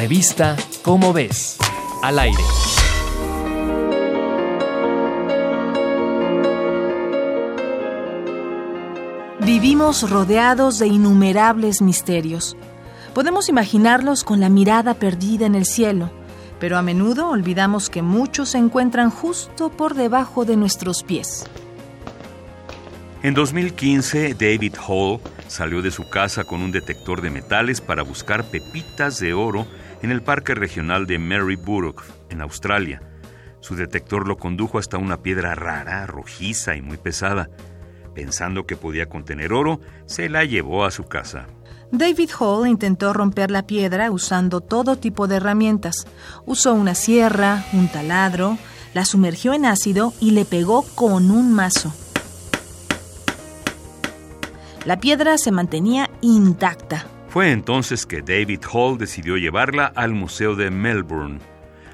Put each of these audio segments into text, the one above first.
Revista Cómo ves, al aire. Vivimos rodeados de innumerables misterios. Podemos imaginarlos con la mirada perdida en el cielo, pero a menudo olvidamos que muchos se encuentran justo por debajo de nuestros pies. En 2015, David Hall salió de su casa con un detector de metales para buscar pepitas de oro en el Parque Regional de Maryborough, en Australia. Su detector lo condujo hasta una piedra rara, rojiza y muy pesada. Pensando que podía contener oro, se la llevó a su casa. David Hall intentó romper la piedra usando todo tipo de herramientas. Usó una sierra, un taladro, la sumergió en ácido y le pegó con un mazo. La piedra se mantenía intacta. Fue entonces que David Hall decidió llevarla al Museo de Melbourne.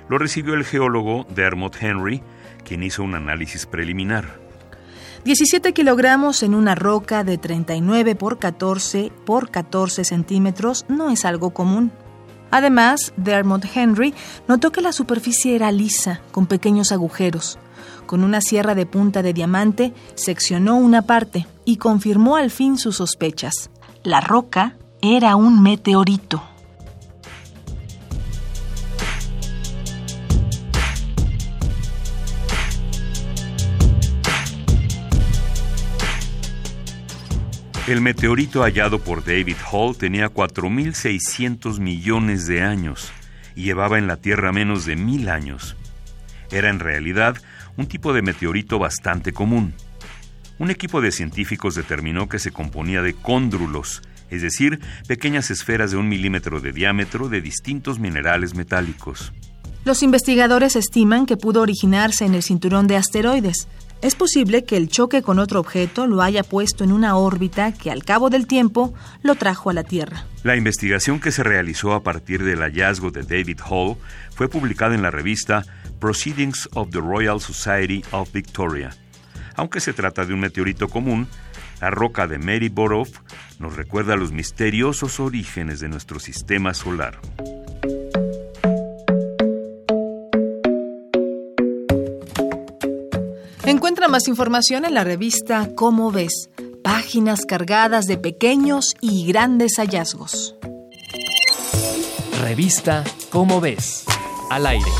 Lo recibió el geólogo Dermot Henry, quien hizo un análisis preliminar. 17 kilogramos en una roca de 39 por 14 por 14 centímetros no es algo común. Además, Dermot Henry notó que la superficie era lisa, con pequeños agujeros. Con una sierra de punta de diamante, seccionó una parte y confirmó al fin sus sospechas. La roca era un meteorito. El meteorito hallado por David Hall tenía 4.600 millones de años y llevaba en la Tierra menos de mil años. Era en realidad un tipo de meteorito bastante común. Un equipo de científicos determinó que se componía de cóndrulos, es decir, pequeñas esferas de un milímetro de diámetro de distintos minerales metálicos. Los investigadores estiman que pudo originarse en el cinturón de asteroides, es posible que el choque con otro objeto lo haya puesto en una órbita que al cabo del tiempo lo trajo a la Tierra. La investigación que se realizó a partir del hallazgo de David Hall fue publicada en la revista Proceedings of the Royal Society of Victoria. Aunque se trata de un meteorito común, la roca de Mary Borough nos recuerda los misteriosos orígenes de nuestro sistema solar. Encuentra más información en la revista Cómo ves, páginas cargadas de pequeños y grandes hallazgos. Revista Cómo ves, al aire.